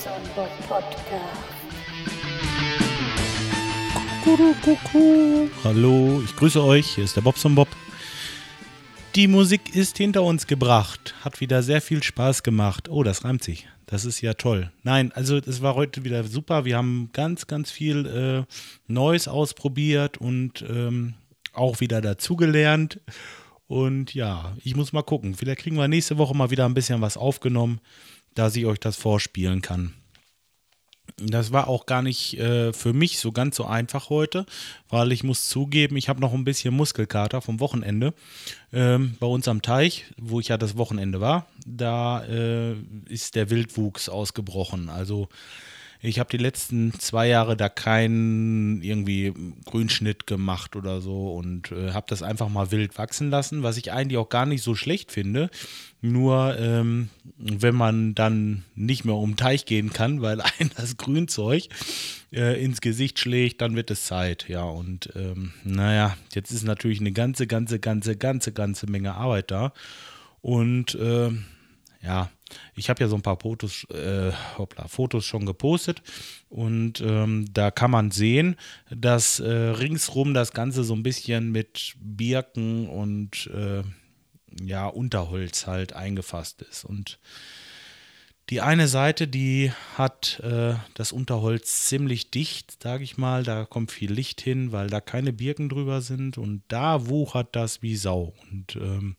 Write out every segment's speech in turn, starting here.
Podcast. Hallo, ich grüße euch. Hier ist der Bobson Bob. Die Musik ist hinter uns gebracht. Hat wieder sehr viel Spaß gemacht. Oh, das reimt sich. Das ist ja toll. Nein, also es war heute wieder super. Wir haben ganz, ganz viel äh, Neues ausprobiert und ähm, auch wieder dazugelernt. Und ja, ich muss mal gucken. Vielleicht kriegen wir nächste Woche mal wieder ein bisschen was aufgenommen, dass ich euch das vorspielen kann. Das war auch gar nicht äh, für mich so ganz so einfach heute, weil ich muss zugeben, ich habe noch ein bisschen Muskelkater vom Wochenende. Ähm, bei uns am Teich, wo ich ja das Wochenende war, da äh, ist der Wildwuchs ausgebrochen. Also ich habe die letzten zwei Jahre da keinen irgendwie Grünschnitt gemacht oder so und äh, habe das einfach mal wild wachsen lassen, was ich eigentlich auch gar nicht so schlecht finde. Nur ähm, wenn man dann nicht mehr um den Teich gehen kann, weil ein das Grünzeug äh, ins Gesicht schlägt, dann wird es Zeit. Ja, und ähm, naja, jetzt ist natürlich eine ganze, ganze, ganze, ganze, ganze Menge Arbeit da. Und äh, ja, ich habe ja so ein paar Fotos, äh, hoppla, Fotos schon gepostet und ähm, da kann man sehen, dass äh, ringsrum das Ganze so ein bisschen mit Birken und äh, ja, Unterholz halt eingefasst ist. Und die eine Seite, die hat äh, das Unterholz ziemlich dicht, sage ich mal. Da kommt viel Licht hin, weil da keine Birken drüber sind. Und da wuchert das wie Sau. Und ähm,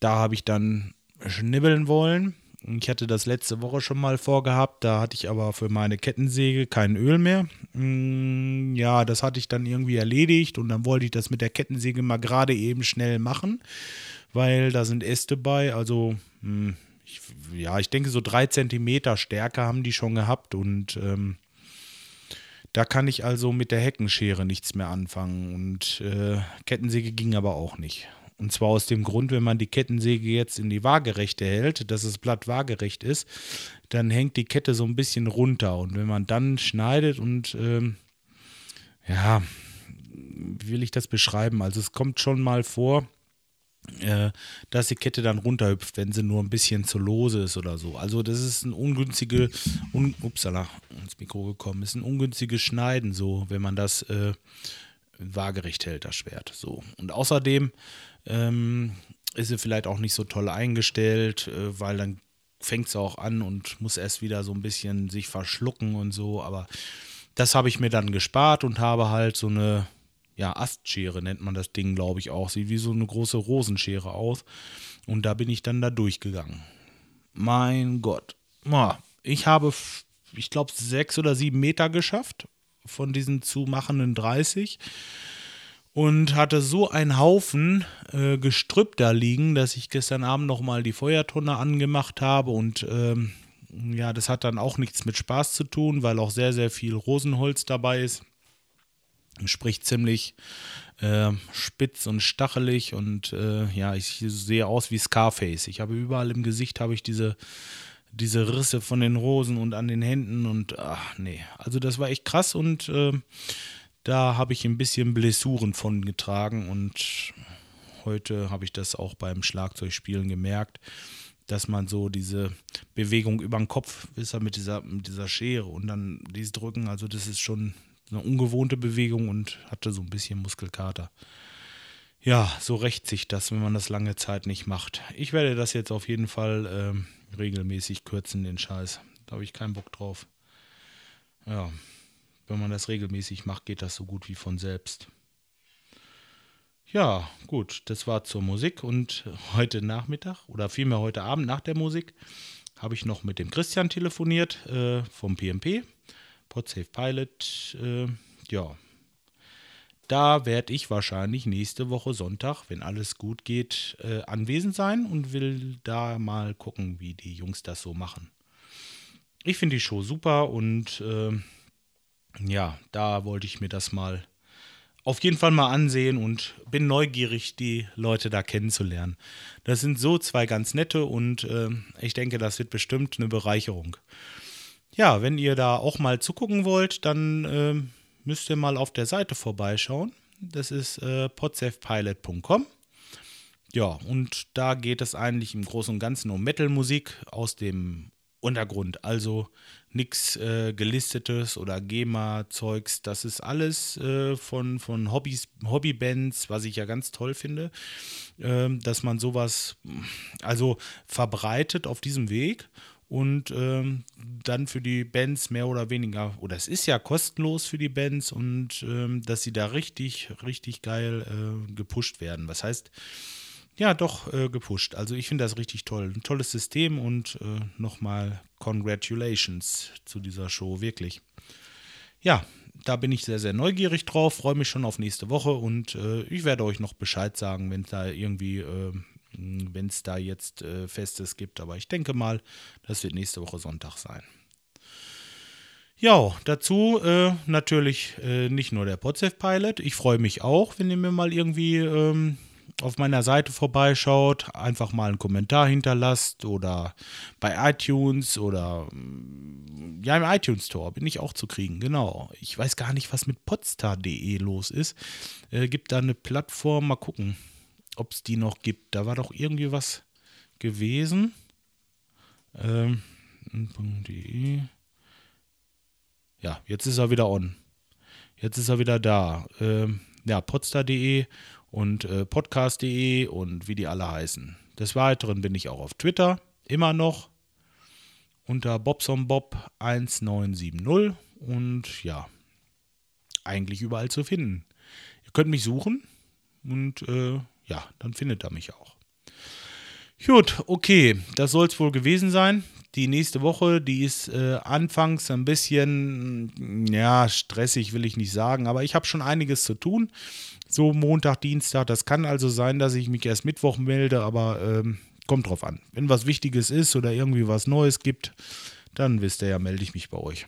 da habe ich dann schnibbeln wollen. Ich hatte das letzte Woche schon mal vorgehabt, da hatte ich aber für meine Kettensäge kein Öl mehr. Mm, ja, das hatte ich dann irgendwie erledigt und dann wollte ich das mit der Kettensäge mal gerade eben schnell machen, weil da sind Äste bei, also mm, ich, ja, ich denke so drei Zentimeter Stärke haben die schon gehabt und ähm, da kann ich also mit der Heckenschere nichts mehr anfangen und äh, Kettensäge ging aber auch nicht. Und zwar aus dem Grund, wenn man die Kettensäge jetzt in die Waagerechte hält, dass das Blatt waagerecht ist, dann hängt die Kette so ein bisschen runter. Und wenn man dann schneidet und ähm, ja, wie will ich das beschreiben? Also es kommt schon mal vor, äh, dass die Kette dann runterhüpft, wenn sie nur ein bisschen zu lose ist oder so. Also das ist ein ungünstige, un, upsala, ins Mikro gekommen, ist ein ungünstiges Schneiden so, wenn man das äh, waagerecht hält, das Schwert. So. Und außerdem ähm, ist sie vielleicht auch nicht so toll eingestellt, äh, weil dann fängt sie auch an und muss erst wieder so ein bisschen sich verschlucken und so. Aber das habe ich mir dann gespart und habe halt so eine, ja, Astschere nennt man das Ding, glaube ich auch. Sieht wie so eine große Rosenschere aus. Und da bin ich dann da durchgegangen. Mein Gott. Ich habe, ich glaube, sechs oder sieben Meter geschafft von diesen zu machenden 30 und hatte so einen Haufen äh, Gestrüpp da liegen, dass ich gestern Abend nochmal die Feuertonne angemacht habe und ähm, ja, das hat dann auch nichts mit Spaß zu tun, weil auch sehr, sehr viel Rosenholz dabei ist. Sprich ziemlich äh, spitz und stachelig und äh, ja, ich sehe aus wie Scarface. Ich habe überall im Gesicht habe ich diese diese Risse von den Rosen und an den Händen und ach nee, also das war echt krass und äh, da habe ich ein bisschen Blessuren von getragen und heute habe ich das auch beim Schlagzeugspielen gemerkt, dass man so diese Bewegung über den Kopf ist mit dieser, mit dieser Schere und dann dieses Drücken, also das ist schon eine ungewohnte Bewegung und hatte so ein bisschen Muskelkater. Ja, so rächt sich das, wenn man das lange Zeit nicht macht. Ich werde das jetzt auf jeden Fall äh, regelmäßig kürzen, den Scheiß. Da habe ich keinen Bock drauf. Ja wenn man das regelmäßig macht, geht das so gut wie von selbst. Ja, gut, das war zur Musik und heute Nachmittag oder vielmehr heute Abend nach der Musik habe ich noch mit dem Christian telefoniert äh, vom PMP, Podsafe Pilot. Äh, ja, da werde ich wahrscheinlich nächste Woche Sonntag, wenn alles gut geht, äh, anwesend sein und will da mal gucken, wie die Jungs das so machen. Ich finde die Show super und äh, ja, da wollte ich mir das mal auf jeden Fall mal ansehen und bin neugierig, die Leute da kennenzulernen. Das sind so zwei ganz nette und äh, ich denke, das wird bestimmt eine Bereicherung. Ja, wenn ihr da auch mal zugucken wollt, dann äh, müsst ihr mal auf der Seite vorbeischauen. Das ist äh, podsafepilot.com. Ja, und da geht es eigentlich im Großen und Ganzen um Metal-Musik aus dem Untergrund. Also nichts äh, gelistetes oder GEMA-Zeugs. Das ist alles äh, von, von Hobbys, Hobbybands, was ich ja ganz toll finde, äh, dass man sowas also verbreitet auf diesem Weg und ähm, dann für die Bands mehr oder weniger, oder es ist ja kostenlos für die Bands und ähm, dass sie da richtig, richtig geil äh, gepusht werden. Was heißt, ja, doch äh, gepusht. Also ich finde das richtig toll. Ein tolles System und äh, nochmal Congratulations zu dieser Show, wirklich. Ja, da bin ich sehr, sehr neugierig drauf, freue mich schon auf nächste Woche und äh, ich werde euch noch Bescheid sagen, wenn da irgendwie, äh, wenn es da jetzt äh, Festes gibt. Aber ich denke mal, das wird nächste Woche Sonntag sein. Ja, dazu äh, natürlich äh, nicht nur der Podsef Pilot. Ich freue mich auch, wenn ihr mir mal irgendwie ähm, auf meiner Seite vorbeischaut, einfach mal einen Kommentar hinterlasst oder bei iTunes oder ja, im iTunes Store bin ich auch zu kriegen, genau. Ich weiß gar nicht, was mit podstar.de los ist. Äh, gibt da eine Plattform, mal gucken, ob es die noch gibt. Da war doch irgendwie was gewesen. Ähm, ja, jetzt ist er wieder on. Jetzt ist er wieder da. Ähm, ja, podstar.de und äh, podcast.de und wie die alle heißen. Des Weiteren bin ich auch auf Twitter, immer noch unter bobsonbob1970 und ja, eigentlich überall zu finden. Ihr könnt mich suchen und äh, ja, dann findet er mich auch. Gut, okay, das soll es wohl gewesen sein. Die nächste Woche, die ist äh, anfangs ein bisschen, ja, stressig will ich nicht sagen, aber ich habe schon einiges zu tun so Montag, Dienstag. Das kann also sein, dass ich mich erst Mittwoch melde, aber ähm, kommt drauf an. Wenn was Wichtiges ist oder irgendwie was Neues gibt, dann wisst ihr ja, melde ich mich bei euch.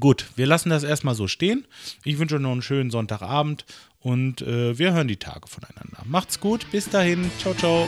Gut, wir lassen das erstmal so stehen. Ich wünsche euch noch einen schönen Sonntagabend und äh, wir hören die Tage voneinander. Macht's gut, bis dahin, ciao, ciao.